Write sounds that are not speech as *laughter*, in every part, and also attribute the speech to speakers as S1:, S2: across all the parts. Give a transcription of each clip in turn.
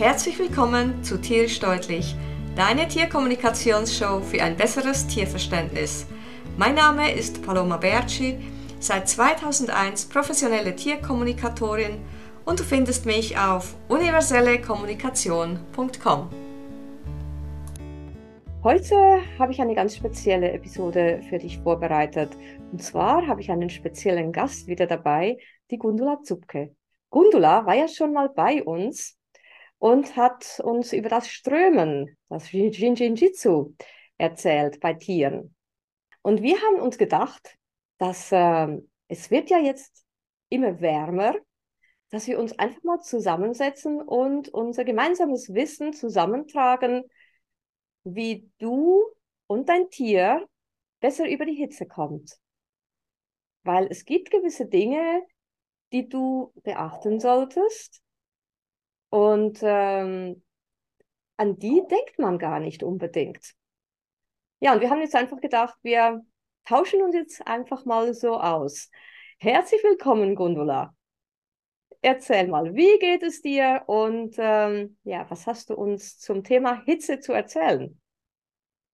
S1: Herzlich willkommen zu Tierisch Deutlich, deine Tierkommunikationsshow für ein besseres Tierverständnis. Mein Name ist Paloma Berci, seit 2001 professionelle Tierkommunikatorin und du findest mich auf universellekommunikation.com. Heute habe ich eine ganz spezielle Episode für dich vorbereitet. Und zwar habe ich einen speziellen Gast wieder dabei, die Gundula Zupke. Gundula war ja schon mal bei uns und hat uns über das Strömen, das Jinjinjitsu, erzählt bei Tieren. Und wir haben uns gedacht, dass äh, es wird ja jetzt immer wärmer, dass wir uns einfach mal zusammensetzen und unser gemeinsames Wissen zusammentragen, wie du und dein Tier besser über die Hitze kommt. Weil es gibt gewisse Dinge, die du beachten solltest, und ähm, an die denkt man gar nicht unbedingt. Ja, und wir haben jetzt einfach gedacht, wir tauschen uns jetzt einfach mal so aus. Herzlich willkommen, Gundula. Erzähl mal, wie geht es dir und ähm, ja, was hast du uns zum Thema Hitze zu erzählen?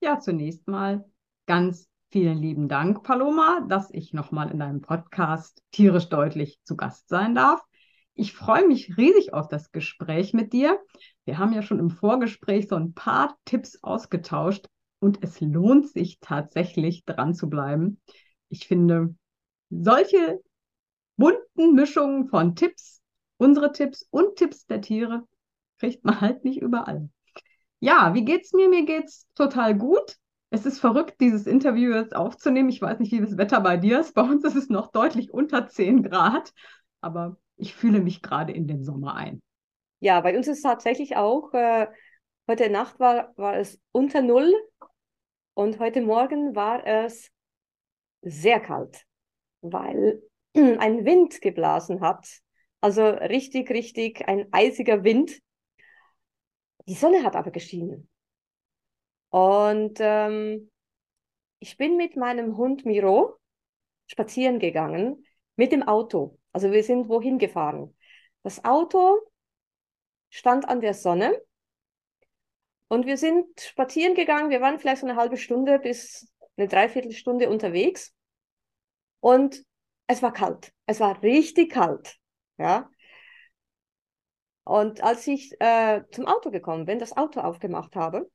S2: Ja, zunächst mal ganz vielen lieben Dank, Paloma, dass ich nochmal in deinem Podcast tierisch deutlich zu Gast sein darf. Ich freue mich riesig auf das Gespräch mit dir. Wir haben ja schon im Vorgespräch so ein paar Tipps ausgetauscht und es lohnt sich tatsächlich dran zu bleiben. Ich finde, solche bunten Mischungen von Tipps, unsere Tipps und Tipps der Tiere, kriegt man halt nicht überall. Ja, wie geht's mir? Mir geht's total gut. Es ist verrückt, dieses Interview jetzt aufzunehmen. Ich weiß nicht, wie das Wetter bei dir ist. Bei uns ist es noch deutlich unter 10 Grad. Aber ich fühle mich gerade in den Sommer ein.
S1: Ja, bei uns ist es tatsächlich auch, äh, heute Nacht war, war es unter Null und heute Morgen war es sehr kalt, weil *clears throat* ein Wind geblasen hat. Also richtig, richtig ein eisiger Wind. Die Sonne hat aber geschienen. Und ähm, ich bin mit meinem Hund Miro spazieren gegangen mit dem Auto. Also wir sind wohin gefahren. Das Auto stand an der Sonne und wir sind spazieren gegangen. Wir waren vielleicht so eine halbe Stunde bis eine Dreiviertelstunde unterwegs und es war kalt. Es war richtig kalt. Ja. Und als ich äh, zum Auto gekommen bin, das Auto aufgemacht habe,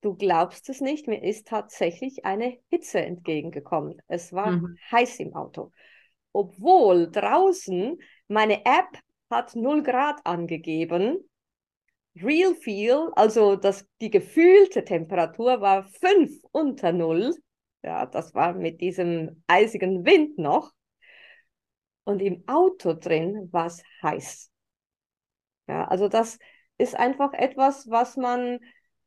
S1: du glaubst es nicht, mir ist tatsächlich eine Hitze entgegengekommen. Es war mhm. heiß im Auto obwohl draußen meine App hat 0 Grad angegeben. Real Feel, also das, die gefühlte Temperatur war 5 unter 0. Ja, das war mit diesem eisigen Wind noch. Und im Auto drin war es heiß. Ja, also das ist einfach etwas, was man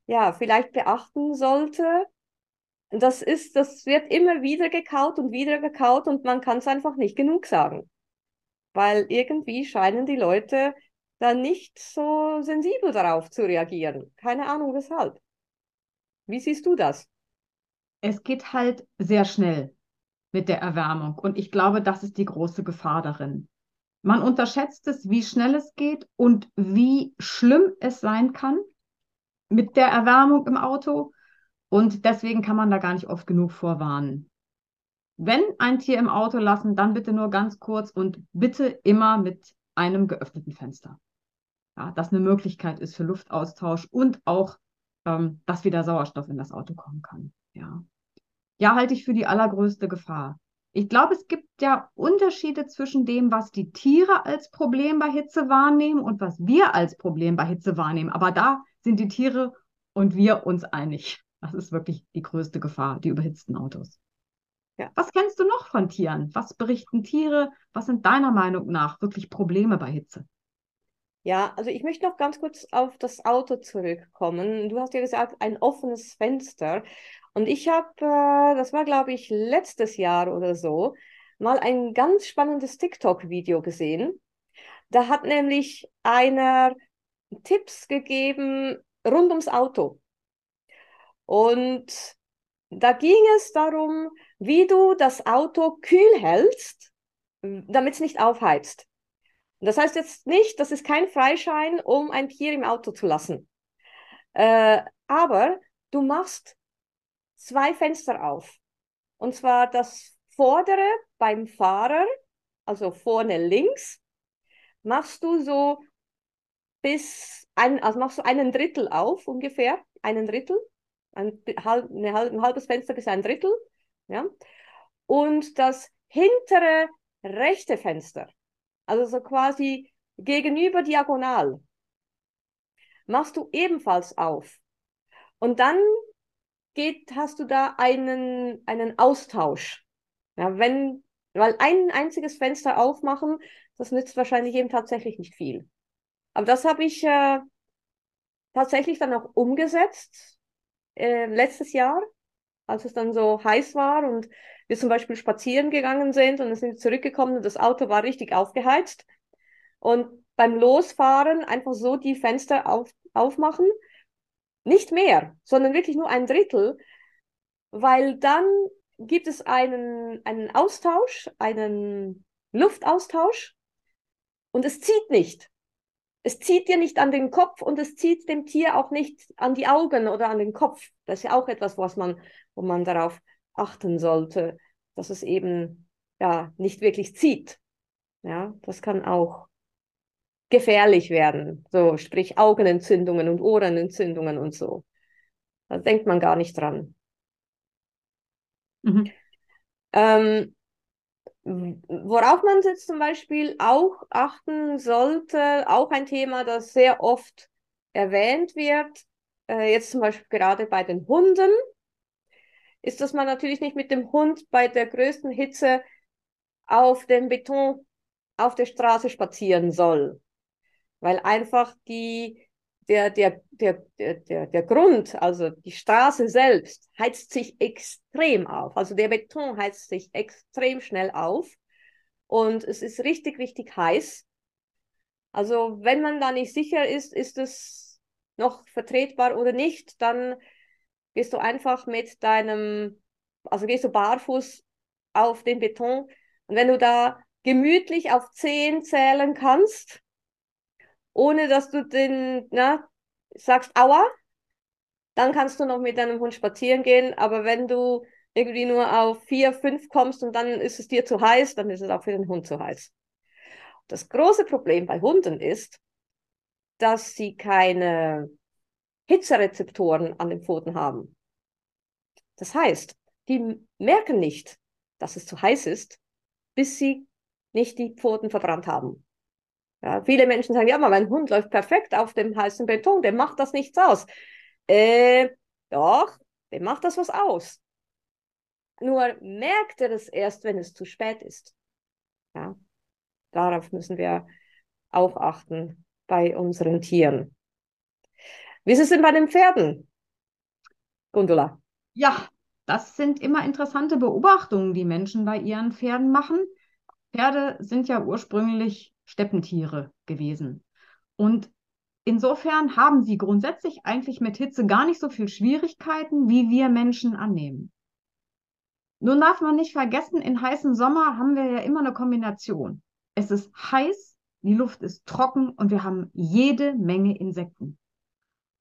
S1: ja vielleicht beachten sollte, das ist, das wird immer wieder gekaut und wieder gekaut und man kann es einfach nicht genug sagen. Weil irgendwie scheinen die Leute dann nicht so sensibel darauf zu reagieren. Keine Ahnung weshalb. Wie siehst du das?
S2: Es geht halt sehr schnell mit der Erwärmung und ich glaube, das ist die große Gefahr darin. Man unterschätzt es, wie schnell es geht und wie schlimm es sein kann mit der Erwärmung im Auto. Und deswegen kann man da gar nicht oft genug vorwarnen. Wenn ein Tier im Auto lassen, dann bitte nur ganz kurz und bitte immer mit einem geöffneten Fenster. Ja, das eine Möglichkeit ist für Luftaustausch und auch, ähm, dass wieder Sauerstoff in das Auto kommen kann. Ja. ja, halte ich für die allergrößte Gefahr. Ich glaube, es gibt ja Unterschiede zwischen dem, was die Tiere als Problem bei Hitze wahrnehmen und was wir als Problem bei Hitze wahrnehmen. Aber da sind die Tiere und wir uns einig. Das ist wirklich die größte Gefahr, die überhitzten Autos. Ja. Was kennst du noch von Tieren? Was berichten Tiere? Was sind deiner Meinung nach wirklich Probleme bei Hitze?
S1: Ja, also ich möchte noch ganz kurz auf das Auto zurückkommen. Du hast ja gesagt, ein offenes Fenster. Und ich habe, äh, das war glaube ich letztes Jahr oder so, mal ein ganz spannendes TikTok-Video gesehen. Da hat nämlich einer Tipps gegeben rund ums Auto. Und da ging es darum, wie du das Auto kühl hältst, damit es nicht aufheizt. Das heißt jetzt nicht, das ist kein Freischein, um ein Tier im Auto zu lassen. Äh, aber du machst zwei Fenster auf. Und zwar das vordere beim Fahrer, also vorne links, machst du so bis ein, also machst du einen Drittel auf ungefähr, einen Drittel, ein, halb, ein halbes Fenster bis ein Drittel, ja. Und das hintere rechte Fenster, also so quasi gegenüber diagonal, machst du ebenfalls auf. Und dann geht, hast du da einen, einen Austausch. Ja, wenn, weil ein einziges Fenster aufmachen, das nützt wahrscheinlich eben tatsächlich nicht viel. Aber das habe ich äh, tatsächlich dann auch umgesetzt äh, letztes Jahr, als es dann so heiß war und wir zum Beispiel spazieren gegangen sind und dann sind zurückgekommen und das Auto war richtig aufgeheizt. Und beim Losfahren einfach so die Fenster auf, aufmachen. Nicht mehr, sondern wirklich nur ein Drittel, weil dann gibt es einen, einen Austausch, einen Luftaustausch und es zieht nicht. Es zieht dir nicht an den Kopf und es zieht dem Tier auch nicht an die Augen oder an den Kopf. Das ist ja auch etwas, was man, wo man darauf achten sollte, dass es eben ja nicht wirklich zieht. Ja, das kann auch gefährlich werden. So, sprich Augenentzündungen und Ohrenentzündungen und so. Da denkt man gar nicht dran. Mhm. Ähm, worauf man jetzt zum Beispiel auch achten sollte, auch ein Thema, das sehr oft erwähnt wird, äh, jetzt zum Beispiel gerade bei den Hunden, ist, dass man natürlich nicht mit dem Hund bei der größten Hitze auf dem Beton auf der Straße spazieren soll weil einfach die, der, der, der, der, der Grund, also die Straße selbst, heizt sich extrem auf. Also der Beton heizt sich extrem schnell auf und es ist richtig, richtig heiß. Also wenn man da nicht sicher ist, ist es noch vertretbar oder nicht, dann gehst du einfach mit deinem, also gehst du barfuß auf den Beton und wenn du da gemütlich auf zehn zählen kannst, ohne dass du den, na, sagst, aua, dann kannst du noch mit deinem Hund spazieren gehen. Aber wenn du irgendwie nur auf vier, fünf kommst und dann ist es dir zu heiß, dann ist es auch für den Hund zu heiß. Das große Problem bei Hunden ist, dass sie keine Hitzerezeptoren an den Pfoten haben. Das heißt, die merken nicht, dass es zu heiß ist, bis sie nicht die Pfoten verbrannt haben. Ja, viele Menschen sagen, ja, aber mein Hund läuft perfekt auf dem heißen Beton, dem macht das nichts aus. Äh, doch, dem macht das was aus. Nur merkt er es erst, wenn es zu spät ist. Ja, darauf müssen wir auch achten bei unseren Tieren. Wie ist es denn bei den Pferden, Gundula?
S2: Ja, das sind immer interessante Beobachtungen, die Menschen bei ihren Pferden machen. Pferde sind ja ursprünglich Steppentiere gewesen. Und insofern haben sie grundsätzlich eigentlich mit Hitze gar nicht so viel Schwierigkeiten, wie wir Menschen annehmen. Nun darf man nicht vergessen, in heißen Sommer haben wir ja immer eine Kombination. Es ist heiß, die Luft ist trocken und wir haben jede Menge Insekten.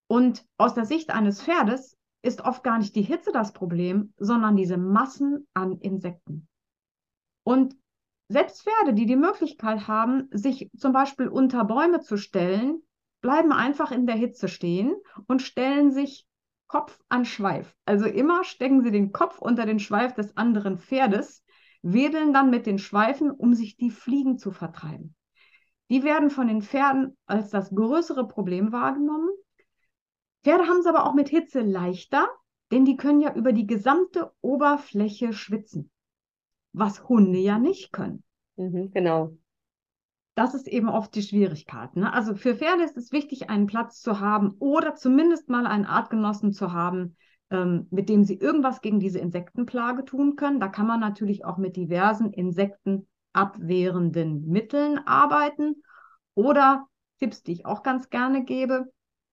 S2: Und aus der Sicht eines Pferdes ist oft gar nicht die Hitze das Problem, sondern diese Massen an Insekten. Und selbst Pferde, die die Möglichkeit haben, sich zum Beispiel unter Bäume zu stellen, bleiben einfach in der Hitze stehen und stellen sich Kopf an Schweif. Also immer stecken sie den Kopf unter den Schweif des anderen Pferdes, wedeln dann mit den Schweifen, um sich die Fliegen zu vertreiben. Die werden von den Pferden als das größere Problem wahrgenommen. Pferde haben es aber auch mit Hitze leichter, denn die können ja über die gesamte Oberfläche schwitzen was Hunde ja nicht können.
S1: Mhm, genau.
S2: Das ist eben oft die Schwierigkeit. Ne? Also für Pferde ist es wichtig, einen Platz zu haben oder zumindest mal einen Artgenossen zu haben, ähm, mit dem sie irgendwas gegen diese Insektenplage tun können. Da kann man natürlich auch mit diversen insektenabwehrenden Mitteln arbeiten oder Tipps, die ich auch ganz gerne gebe.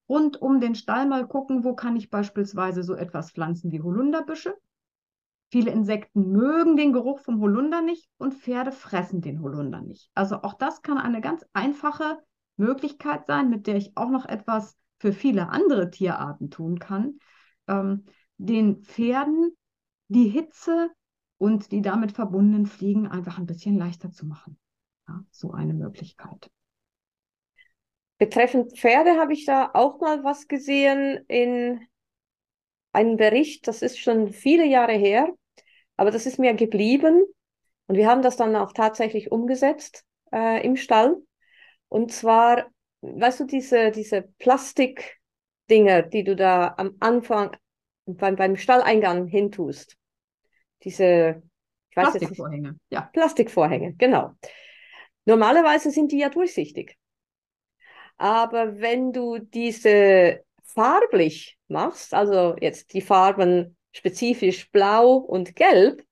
S2: Rund um den Stall mal gucken, wo kann ich beispielsweise so etwas pflanzen wie Holunderbüsche Viele Insekten mögen den Geruch vom Holunder nicht und Pferde fressen den Holunder nicht. Also auch das kann eine ganz einfache Möglichkeit sein, mit der ich auch noch etwas für viele andere Tierarten tun kann, ähm, den Pferden die Hitze und die damit verbundenen Fliegen einfach ein bisschen leichter zu machen. Ja, so eine Möglichkeit.
S1: Betreffend Pferde habe ich da auch mal was gesehen in einem Bericht, das ist schon viele Jahre her, aber das ist mir geblieben. Und wir haben das dann auch tatsächlich umgesetzt äh, im Stall. Und zwar, weißt du, diese, diese Plastikdinger, die du da am Anfang beim, beim Stalleingang hintust. Diese
S2: ich weiß Plastikvorhänge, nicht,
S1: ja. Plastikvorhänge, genau. Normalerweise sind die ja durchsichtig. Aber wenn du diese farblich machst, also jetzt die Farben spezifisch blau und gelb,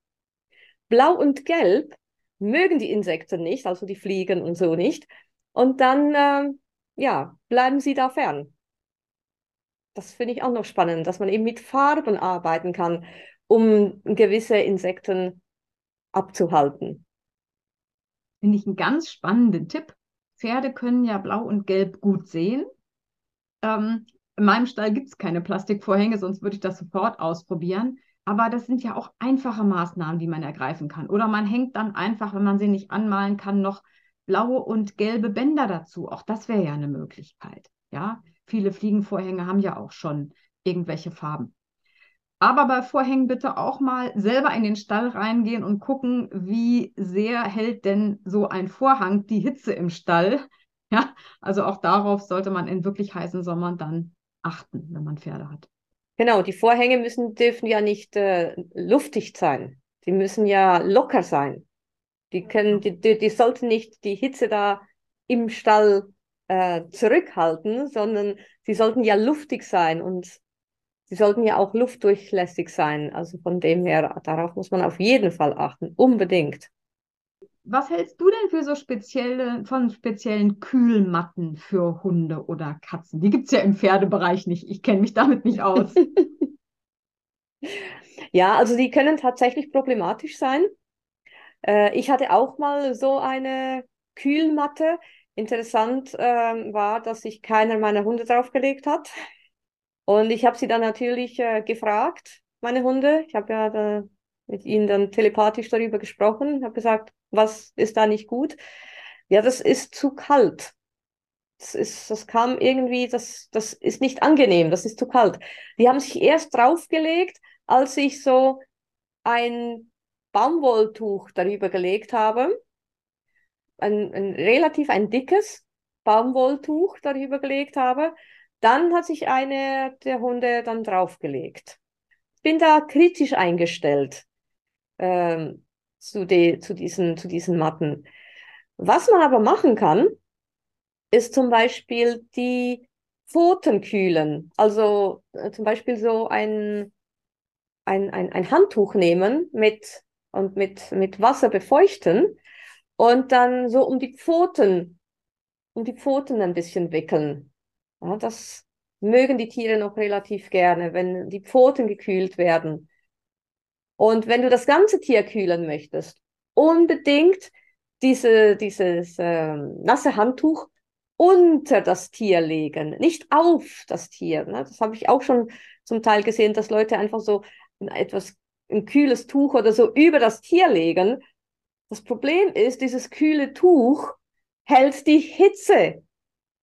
S1: blau und gelb mögen die Insekten nicht, also die Fliegen und so nicht. Und dann, äh, ja, bleiben sie da fern. Das finde ich auch noch spannend, dass man eben mit Farben arbeiten kann, um gewisse Insekten abzuhalten.
S2: Finde ich einen ganz spannenden Tipp. Pferde können ja blau und gelb gut sehen. Ähm, in meinem Stall gibt es keine Plastikvorhänge, sonst würde ich das sofort ausprobieren. Aber das sind ja auch einfache Maßnahmen, die man ergreifen kann. Oder man hängt dann einfach, wenn man sie nicht anmalen kann, noch blaue und gelbe Bänder dazu. Auch das wäre ja eine Möglichkeit. Ja, viele Fliegenvorhänge haben ja auch schon irgendwelche Farben. Aber bei Vorhängen bitte auch mal selber in den Stall reingehen und gucken, wie sehr hält denn so ein Vorhang die Hitze im Stall. *laughs* Ja, also auch darauf sollte man in wirklich heißen Sommern dann achten, wenn man Pferde hat.
S1: Genau, die Vorhänge müssen, dürfen ja nicht äh, luftig sein. Die müssen ja locker sein. Die, können, die, die, die sollten nicht die Hitze da im Stall äh, zurückhalten, sondern sie sollten ja luftig sein und Sie sollten ja auch luftdurchlässig sein. Also von dem her, darauf muss man auf jeden Fall achten. Unbedingt.
S2: Was hältst du denn für so spezielle, von speziellen Kühlmatten für Hunde oder Katzen? Die gibt es ja im Pferdebereich nicht. Ich kenne mich damit nicht aus. *laughs*
S1: ja, also die können tatsächlich problematisch sein. Äh, ich hatte auch mal so eine Kühlmatte. Interessant äh, war, dass sich keiner meiner Hunde draufgelegt hat. Und ich habe sie dann natürlich äh, gefragt, meine Hunde. Ich habe ja mit ihnen dann telepathisch darüber gesprochen, habe gesagt, was ist da nicht gut? Ja, das ist zu kalt. Das ist, das kam irgendwie, das, das ist nicht angenehm, das ist zu kalt. Die haben sich erst draufgelegt, als ich so ein Baumwolltuch darüber gelegt habe. Ein, ein relativ ein dickes Baumwolltuch darüber gelegt habe. Dann hat sich eine der Hunde dann draufgelegt. Bin da kritisch eingestellt ähm, zu, de, zu, diesen, zu diesen Matten. Was man aber machen kann, ist zum Beispiel die Pfoten kühlen. Also äh, zum Beispiel so ein, ein, ein, ein Handtuch nehmen mit, und mit, mit Wasser befeuchten und dann so um die Pfoten, um die Pfoten ein bisschen wickeln. Ja, das mögen die Tiere noch relativ gerne, wenn die Pfoten gekühlt werden. Und wenn du das ganze Tier kühlen möchtest, unbedingt diese, dieses äh, nasse Handtuch unter das Tier legen, nicht auf das Tier. Ne? Das habe ich auch schon zum Teil gesehen, dass Leute einfach so etwas, ein kühles Tuch oder so über das Tier legen. Das Problem ist, dieses kühle Tuch hält die Hitze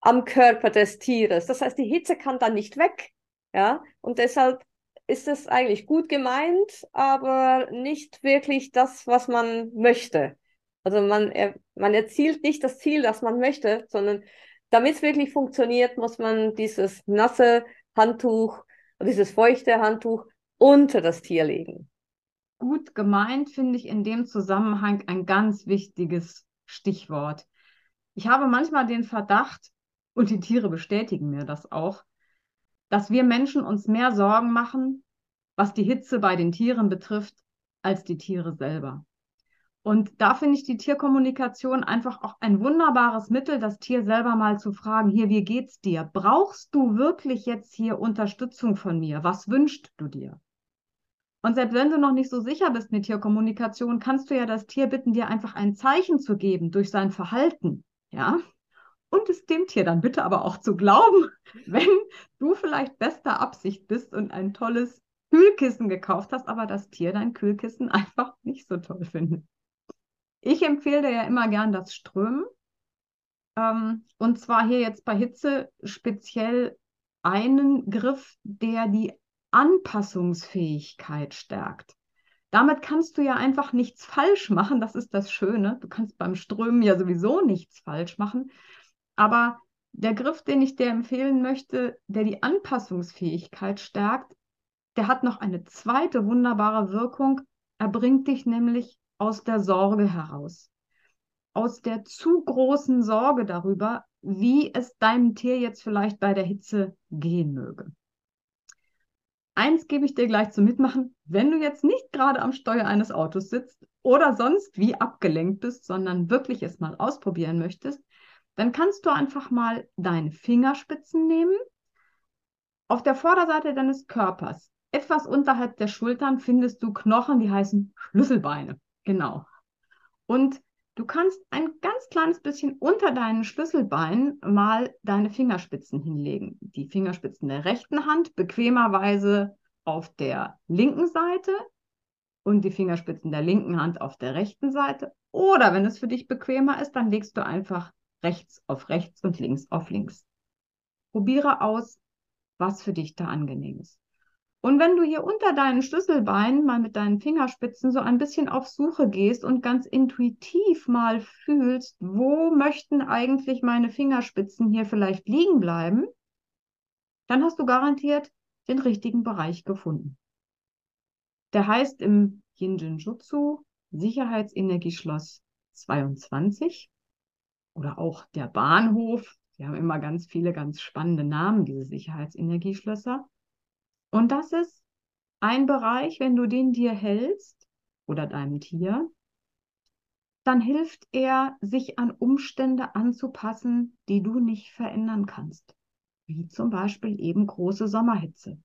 S1: am Körper des Tieres. Das heißt, die Hitze kann dann nicht weg. Ja, und deshalb ist es eigentlich gut gemeint, aber nicht wirklich das, was man möchte. Also man, er, man erzielt nicht das Ziel, das man möchte, sondern damit es wirklich funktioniert, muss man dieses nasse Handtuch, dieses feuchte Handtuch unter das Tier legen.
S2: Gut gemeint finde ich in dem Zusammenhang ein ganz wichtiges Stichwort. Ich habe manchmal den Verdacht, und die Tiere bestätigen mir das auch, dass wir Menschen uns mehr Sorgen machen, was die Hitze bei den Tieren betrifft, als die Tiere selber. Und da finde ich die Tierkommunikation einfach auch ein wunderbares Mittel, das Tier selber mal zu fragen, hier, wie geht's dir? Brauchst du wirklich jetzt hier Unterstützung von mir? Was wünschst du dir? Und selbst wenn du noch nicht so sicher bist mit Tierkommunikation, kannst du ja das Tier bitten, dir einfach ein Zeichen zu geben durch sein Verhalten. Ja. Und es dem Tier dann bitte aber auch zu glauben, *laughs* wenn du vielleicht bester Absicht bist und ein tolles Kühlkissen gekauft hast, aber das Tier dein Kühlkissen *laughs* einfach nicht so toll findet. Ich empfehle dir ja immer gern das Strömen. Ähm, und zwar hier jetzt bei Hitze speziell einen Griff, der die Anpassungsfähigkeit stärkt. Damit kannst du ja einfach nichts falsch machen. Das ist das Schöne. Du kannst beim Strömen ja sowieso nichts falsch machen. Aber der Griff, den ich dir empfehlen möchte, der die Anpassungsfähigkeit stärkt, der hat noch eine zweite wunderbare Wirkung. Er bringt dich nämlich aus der Sorge heraus. Aus der zu großen Sorge darüber, wie es deinem Tier jetzt vielleicht bei der Hitze gehen möge. Eins gebe ich dir gleich zum Mitmachen. Wenn du jetzt nicht gerade am Steuer eines Autos sitzt oder sonst wie abgelenkt bist, sondern wirklich es mal ausprobieren möchtest, dann kannst du einfach mal deine Fingerspitzen nehmen. Auf der Vorderseite deines Körpers, etwas unterhalb der Schultern, findest du Knochen, die heißen Schlüsselbeine. Genau. Und du kannst ein ganz kleines bisschen unter deinen Schlüsselbeinen mal deine Fingerspitzen hinlegen. Die Fingerspitzen der rechten Hand bequemerweise auf der linken Seite und die Fingerspitzen der linken Hand auf der rechten Seite. Oder wenn es für dich bequemer ist, dann legst du einfach rechts auf rechts und links auf links. Probiere aus, was für dich da angenehm ist. Und wenn du hier unter deinen Schlüsselbeinen mal mit deinen Fingerspitzen so ein bisschen auf Suche gehst und ganz intuitiv mal fühlst, wo möchten eigentlich meine Fingerspitzen hier vielleicht liegen bleiben, dann hast du garantiert den richtigen Bereich gefunden. Der heißt im Yinjin Jutsu Sicherheitsenergieschloss 22 oder auch der Bahnhof. Sie haben immer ganz viele ganz spannende Namen, diese Sicherheitsenergieschlösser. Und das ist ein Bereich, wenn du den dir hältst oder deinem Tier, dann hilft er, sich an Umstände anzupassen, die du nicht verändern kannst. Wie zum Beispiel eben große Sommerhitze.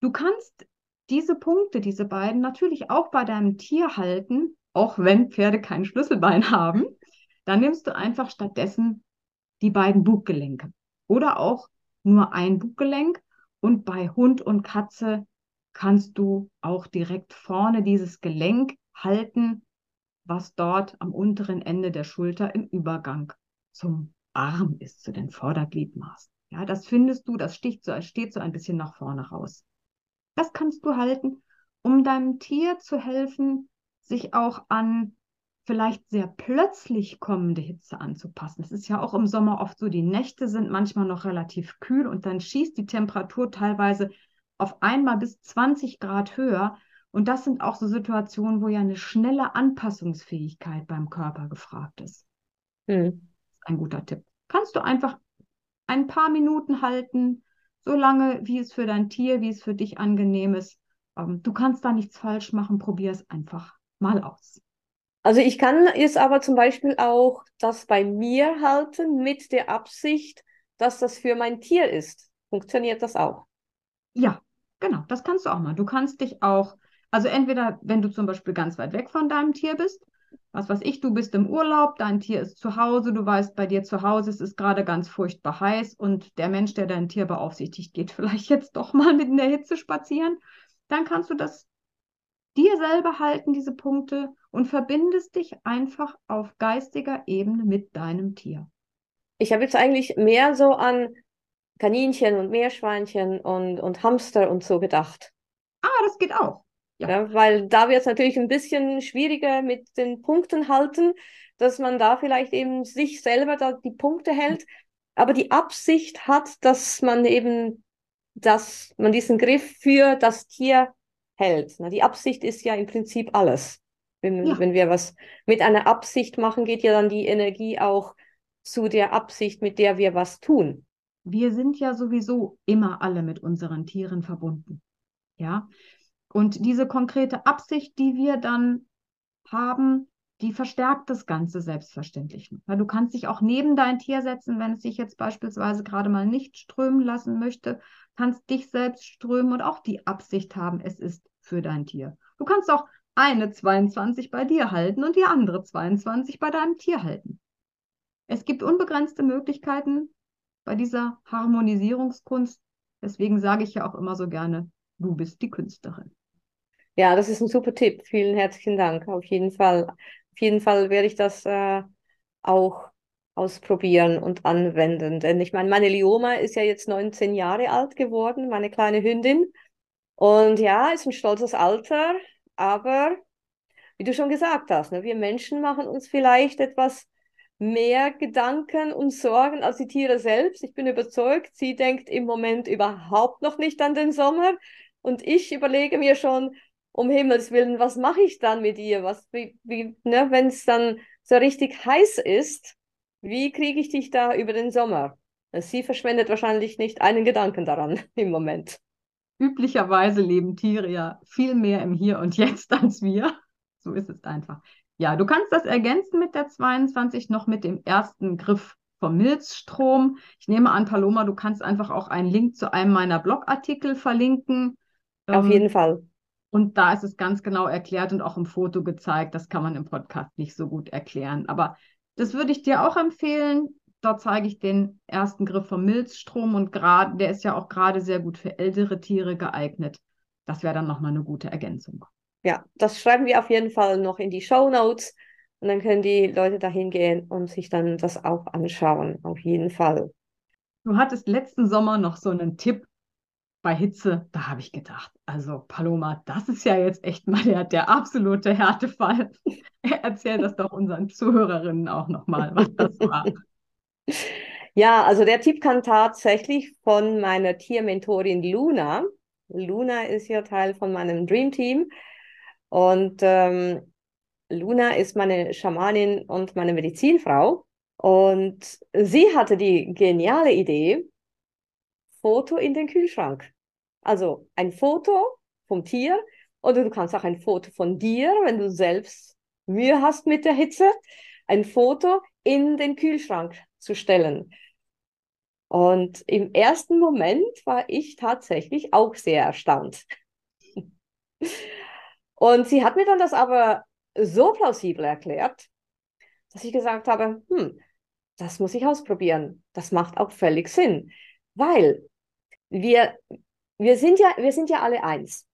S2: Du kannst diese Punkte, diese beiden, natürlich auch bei deinem Tier halten, auch wenn Pferde kein Schlüsselbein *laughs* haben. Dann nimmst du einfach stattdessen die beiden Buggelenke oder auch nur ein Buggelenk und bei Hund und Katze kannst du auch direkt vorne dieses Gelenk halten, was dort am unteren Ende der Schulter im Übergang zum Arm ist, zu den Vordergliedmaßen. Ja, das findest du, das sticht so, steht so ein bisschen nach vorne raus. Das kannst du halten, um deinem Tier zu helfen, sich auch an vielleicht sehr plötzlich kommende Hitze anzupassen. Es ist ja auch im Sommer oft so, die Nächte sind manchmal noch relativ kühl und dann schießt die Temperatur teilweise auf einmal bis 20 Grad höher. Und das sind auch so Situationen, wo ja eine schnelle Anpassungsfähigkeit beim Körper gefragt ist. Hm. Ein guter Tipp. Kannst du einfach ein paar Minuten halten, so lange, wie es für dein Tier, wie es für dich angenehm ist. Ähm, du kannst da nichts falsch machen, probier es einfach mal aus.
S1: Also ich kann jetzt aber zum Beispiel auch das bei mir halten mit der Absicht, dass das für mein Tier ist. Funktioniert das auch?
S2: Ja, genau, das kannst du auch mal. Du kannst dich auch, also entweder, wenn du zum Beispiel ganz weit weg von deinem Tier bist, was weiß ich, du bist im Urlaub, dein Tier ist zu Hause, du weißt, bei dir zu Hause es ist gerade ganz furchtbar heiß und der Mensch, der dein Tier beaufsichtigt, geht *laughs* vielleicht jetzt doch mal mit in der Hitze spazieren, dann kannst du das dir selber halten, diese Punkte, und verbindest dich einfach auf geistiger Ebene mit deinem Tier.
S1: Ich habe jetzt eigentlich mehr so an Kaninchen und Meerschweinchen und, und Hamster und so gedacht.
S2: Ah, das geht auch.
S1: Ja. ja weil da wird es natürlich ein bisschen schwieriger mit den Punkten halten, dass man da vielleicht eben sich selber da die Punkte hält, aber die Absicht hat, dass man eben, dass man diesen Griff für das Tier hält. Na, die Absicht ist ja im Prinzip alles. Wenn, ja. wenn wir was mit einer Absicht machen, geht ja dann die Energie auch zu der Absicht, mit der wir was tun.
S2: Wir sind ja sowieso immer alle mit unseren Tieren verbunden. Ja. Und diese konkrete Absicht, die wir dann haben, die verstärkt das Ganze selbstverständlich. Weil du kannst dich auch neben dein Tier setzen, wenn es sich jetzt beispielsweise gerade mal nicht strömen lassen möchte, kannst dich selbst strömen und auch die Absicht haben, es ist für dein Tier. Du kannst auch eine 22 bei dir halten und die andere 22 bei deinem Tier halten. Es gibt unbegrenzte Möglichkeiten bei dieser Harmonisierungskunst. Deswegen sage ich ja auch immer so gerne, du bist die Künstlerin.
S1: Ja, das ist ein super Tipp. Vielen herzlichen Dank. Auf jeden Fall. Auf jeden Fall werde ich das äh, auch ausprobieren und anwenden. Denn ich meine, meine Lioma ist ja jetzt 19 Jahre alt geworden, meine kleine Hündin. Und ja, ist ein stolzes Alter, aber wie du schon gesagt hast, ne, wir Menschen machen uns vielleicht etwas mehr Gedanken und Sorgen als die Tiere selbst. Ich bin überzeugt, sie denkt im Moment überhaupt noch nicht an den Sommer. Und ich überlege mir schon, um Himmels Willen, was mache ich dann mit ihr? Was, wie, wie, ne, wenn es dann so richtig heiß ist, wie kriege ich dich da über den Sommer? Sie verschwendet wahrscheinlich nicht einen Gedanken daran *laughs* im Moment.
S2: Üblicherweise leben Tiere ja viel mehr im Hier und Jetzt *laughs* als wir. So ist es einfach. Ja, du kannst das ergänzen mit der 22 noch mit dem ersten Griff vom Milzstrom. Ich nehme an, Paloma, du kannst einfach auch einen Link zu einem meiner Blogartikel verlinken.
S1: Auf ähm, jeden Fall.
S2: Und da ist es ganz genau erklärt und auch im Foto gezeigt. Das kann man im Podcast nicht so gut erklären. Aber das würde ich dir auch empfehlen. Dort zeige ich den ersten Griff vom Milzstrom und gerade, der ist ja auch gerade sehr gut für ältere Tiere geeignet. Das wäre dann nochmal eine gute Ergänzung.
S1: Ja, das schreiben wir auf jeden Fall noch in die Show Notes und dann können die Leute dahin gehen und sich dann das auch anschauen. Auf jeden Fall.
S2: Du hattest letzten Sommer noch so einen Tipp bei Hitze, da habe ich gedacht, also Paloma, das ist ja jetzt echt mal der, der absolute Härtefall. *laughs* Erzähl das doch unseren Zuhörerinnen auch nochmal, was das war. *laughs*
S1: Ja, also der Tipp kam tatsächlich von meiner Tiermentorin Luna. Luna ist ja Teil von meinem Dream Team. Und ähm, Luna ist meine Schamanin und meine Medizinfrau. Und sie hatte die geniale Idee, Foto in den Kühlschrank. Also ein Foto vom Tier oder du kannst auch ein Foto von dir, wenn du selbst Mühe hast mit der Hitze, ein Foto in den Kühlschrank zu stellen. Und im ersten Moment war ich tatsächlich auch sehr erstaunt. Und sie hat mir dann das aber so plausibel erklärt, dass ich gesagt habe, hm, das muss ich ausprobieren. Das macht auch völlig Sinn, weil wir, wir, sind ja, wir sind ja alle eins.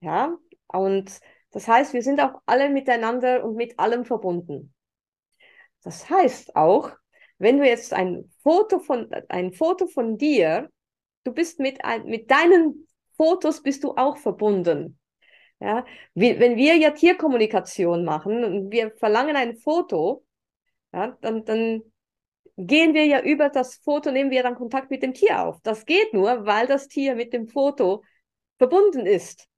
S1: Ja, und das heißt, wir sind auch alle miteinander und mit allem verbunden. Das heißt auch, wenn du jetzt ein Foto von, ein Foto von dir, du bist mit, mit deinen Fotos bist du auch verbunden. Ja, wenn wir ja Tierkommunikation machen und wir verlangen ein Foto, ja, dann, dann gehen wir ja über das Foto, nehmen wir dann Kontakt mit dem Tier auf. Das geht nur, weil das Tier mit dem Foto verbunden ist.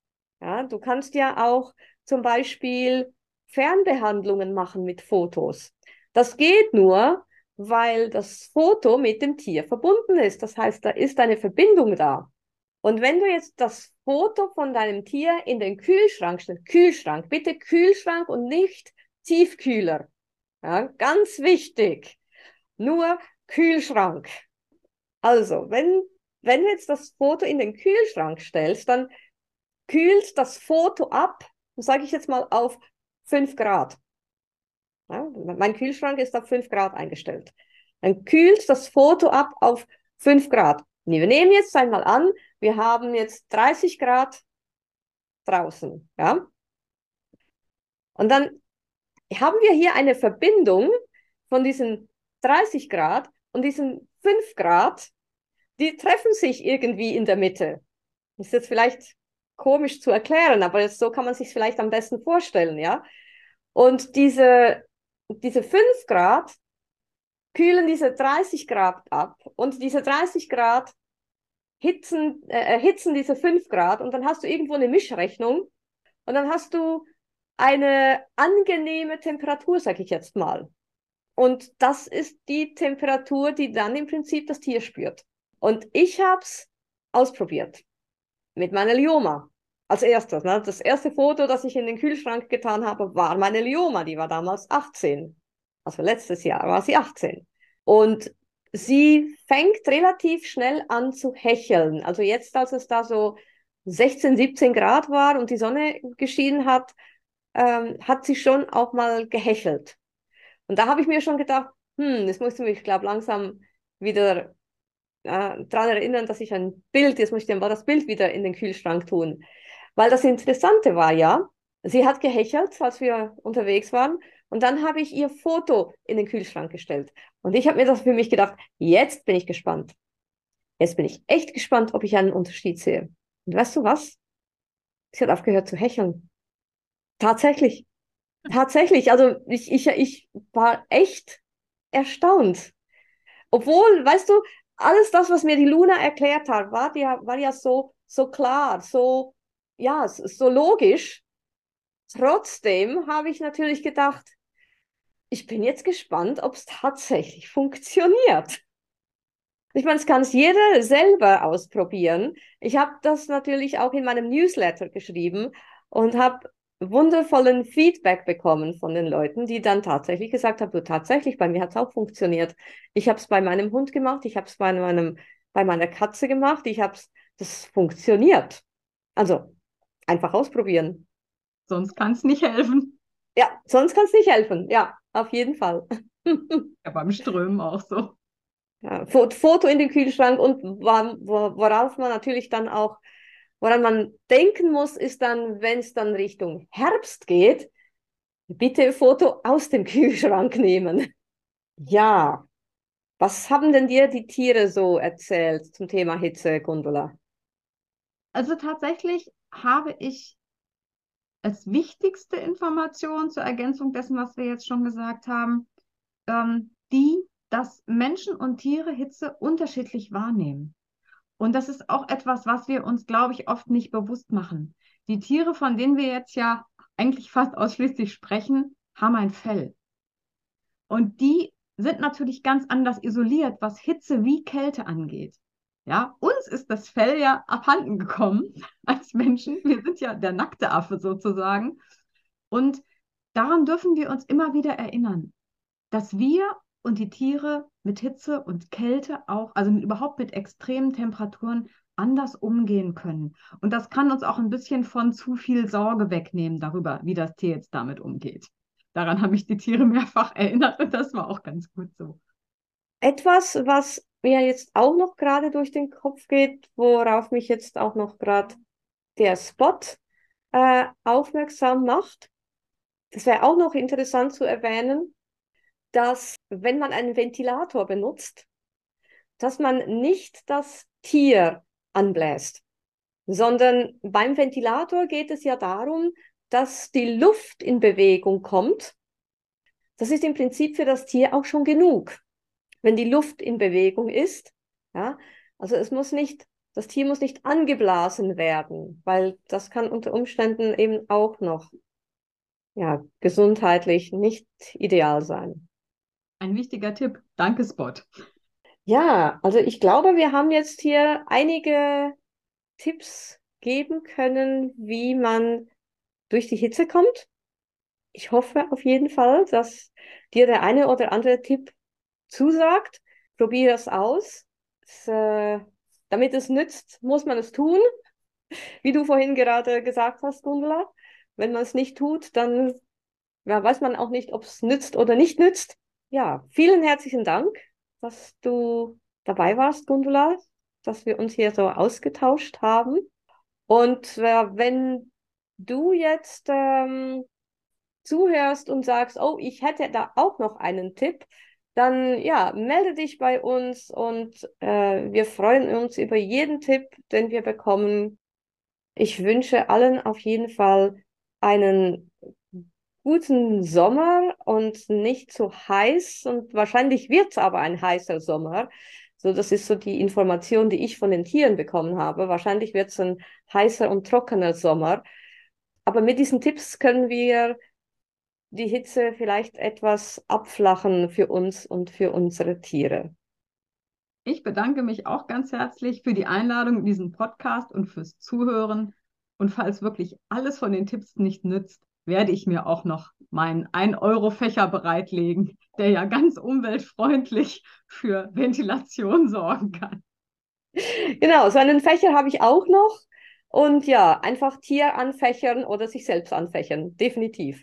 S1: Ja, du kannst ja auch zum Beispiel Fernbehandlungen machen mit Fotos. Das geht nur, weil das Foto mit dem Tier verbunden ist. Das heißt, da ist eine Verbindung da. Und wenn du jetzt das Foto von deinem Tier in den Kühlschrank stellst, Kühlschrank, bitte Kühlschrank und nicht Tiefkühler. Ja, ganz wichtig nur Kühlschrank. Also, wenn, wenn du jetzt das Foto in den Kühlschrank stellst, dann kühlt das Foto ab, sage ich jetzt mal, auf 5 Grad. Ja, mein Kühlschrank ist auf 5 Grad eingestellt. Dann kühlt das Foto ab auf 5 Grad. Wir nehmen jetzt einmal an, wir haben jetzt 30 Grad draußen. Ja? Und dann haben wir hier eine Verbindung von diesen 30 Grad und diesen 5 Grad, die treffen sich irgendwie in der Mitte. Ist jetzt vielleicht komisch zu erklären, aber so kann man sich vielleicht am besten vorstellen, ja. Und diese, diese 5 Grad kühlen diese 30 Grad ab und diese 30 Grad hitzen, äh, erhitzen diese 5 Grad und dann hast du irgendwo eine Mischrechnung und dann hast du eine angenehme Temperatur, sag ich jetzt mal. Und das ist die Temperatur, die dann im Prinzip das Tier spürt. Und ich habe es ausprobiert mit meiner Lioma. Als erstes. Ne? Das erste Foto, das ich in den Kühlschrank getan habe, war meine Lioma. Die war damals 18. Also letztes Jahr war sie 18. Und sie fängt relativ schnell an zu hecheln. Also jetzt, als es da so 16, 17 Grad war und die Sonne geschienen hat, ähm, hat sie schon auch mal gehechelt. Und da habe ich mir schon gedacht, hm, jetzt muss ich mich, glaube langsam wieder äh, daran erinnern, dass ich ein Bild, jetzt muss ich mal das Bild wieder in den Kühlschrank tun. Weil das Interessante war ja, sie hat gehechelt, als wir unterwegs waren. Und dann habe ich ihr Foto in den Kühlschrank gestellt. Und ich habe mir das für mich gedacht, jetzt bin ich gespannt. Jetzt bin ich echt gespannt, ob ich einen Unterschied sehe. Und weißt du was? Sie hat aufgehört zu hecheln. Tatsächlich. Tatsächlich. Also ich, ich, ich war echt erstaunt. Obwohl, weißt du, alles das, was mir die Luna erklärt hat, war ja, war ja so, so klar, so, ja, so logisch. Trotzdem habe ich natürlich gedacht, ich bin jetzt gespannt, ob es tatsächlich funktioniert. Ich meine, es kann es jeder selber ausprobieren. Ich habe das natürlich auch in meinem Newsletter geschrieben und habe wundervollen Feedback bekommen von den Leuten, die dann tatsächlich gesagt haben, du tatsächlich, bei mir hat es auch funktioniert. Ich habe es bei meinem Hund gemacht, ich habe es bei bei meiner Katze gemacht, ich habe es, das funktioniert. Also einfach ausprobieren.
S2: Sonst kann es nicht helfen.
S1: Ja, sonst kann es nicht helfen. Ja, auf jeden Fall. *laughs*
S2: ja, beim Strömen auch so.
S1: Ja, Foto in den Kühlschrank und worauf man natürlich dann auch, woran man denken muss, ist dann, wenn es dann Richtung Herbst geht, bitte Foto aus dem *laughs* Kühlschrank nehmen. Ja, was haben denn dir die Tiere so erzählt zum Thema Hitze, Gundula?
S2: Also tatsächlich habe ich als wichtigste Information zur Ergänzung dessen, was wir jetzt schon gesagt haben, ähm, die dass Menschen und Tiere Hitze unterschiedlich wahrnehmen. Und das ist auch etwas, was wir uns, glaube ich, oft nicht bewusst machen. Die Tiere, von denen wir jetzt ja eigentlich fast *laughs* ausschließlich sprechen, haben ein Fell. Und die sind natürlich ganz anders isoliert, was Hitze wie Kälte angeht. Ja, uns ist das Fell ja abhanden gekommen *laughs* als Menschen. Wir sind ja der nackte Affe sozusagen. Und daran dürfen wir uns immer wieder erinnern, dass wir und die Tiere mit Hitze und Kälte auch, also überhaupt mit extremen Temperaturen anders umgehen können. Und das kann uns auch ein bisschen von zu viel Sorge wegnehmen darüber, wie das Tier jetzt damit umgeht. Daran haben mich die Tiere mehrfach *laughs* erinnert und das war auch ganz gut so.
S1: Etwas, was mir jetzt auch noch gerade durch den Kopf geht, worauf mich jetzt auch noch gerade der Spot äh, aufmerksam macht, das wäre auch noch interessant zu erwähnen, dass wenn man einen Ventilator benutzt, dass man nicht das Tier anbläst, sondern beim Ventilator geht es ja darum, dass die Luft in Bewegung kommt. Das ist im Prinzip für das Tier auch schon genug, wenn die Luft in Bewegung ist. Ja, also es muss nicht, das Tier muss nicht angeblasen werden, weil das kann unter Umständen eben auch noch ja, gesundheitlich nicht ideal sein.
S2: Ein wichtiger Tipp. Danke, Spot.
S1: Ja, also ich glaube, wir haben jetzt hier einige Tipps geben können, wie man durch die Hitze kommt. Ich hoffe auf jeden Fall, dass dir der eine oder andere Tipp zusagt. Probiere es aus. Es, äh, damit es nützt, muss man es tun. Wie du vorhin gerade gesagt hast, Gundula. Wenn man es nicht tut, dann ja, weiß man auch nicht, ob es nützt oder nicht nützt. Ja, vielen herzlichen Dank, dass du dabei warst, Gundula, dass wir uns hier so ausgetauscht haben. Und äh, wenn du jetzt ähm, zuhörst und sagst, oh, ich hätte da auch noch einen Tipp, dann ja, melde dich bei uns und äh, wir freuen uns über jeden Tipp, den wir bekommen. Ich wünsche allen auf jeden Fall einen guten Sommer und nicht zu heiß. Und wahrscheinlich wird es aber ein heißer Sommer. So, das ist so die Information, die ich von den Tieren bekommen habe. Wahrscheinlich wird es ein heißer und trockener Sommer. Aber mit diesen Tipps können wir die Hitze vielleicht etwas abflachen für uns und für unsere Tiere.
S2: Ich bedanke mich auch ganz herzlich für die Einladung in diesen Podcast und fürs Zuhören. Und falls wirklich alles von den Tipps nicht nützt, werde ich mir auch noch meinen 1-Euro-Fächer bereitlegen, der ja ganz umweltfreundlich für Ventilation sorgen kann.
S1: Genau, so einen Fächer habe ich auch noch. Und ja, einfach Tier anfächern oder sich selbst anfächern. Definitiv.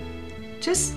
S1: Tschüss!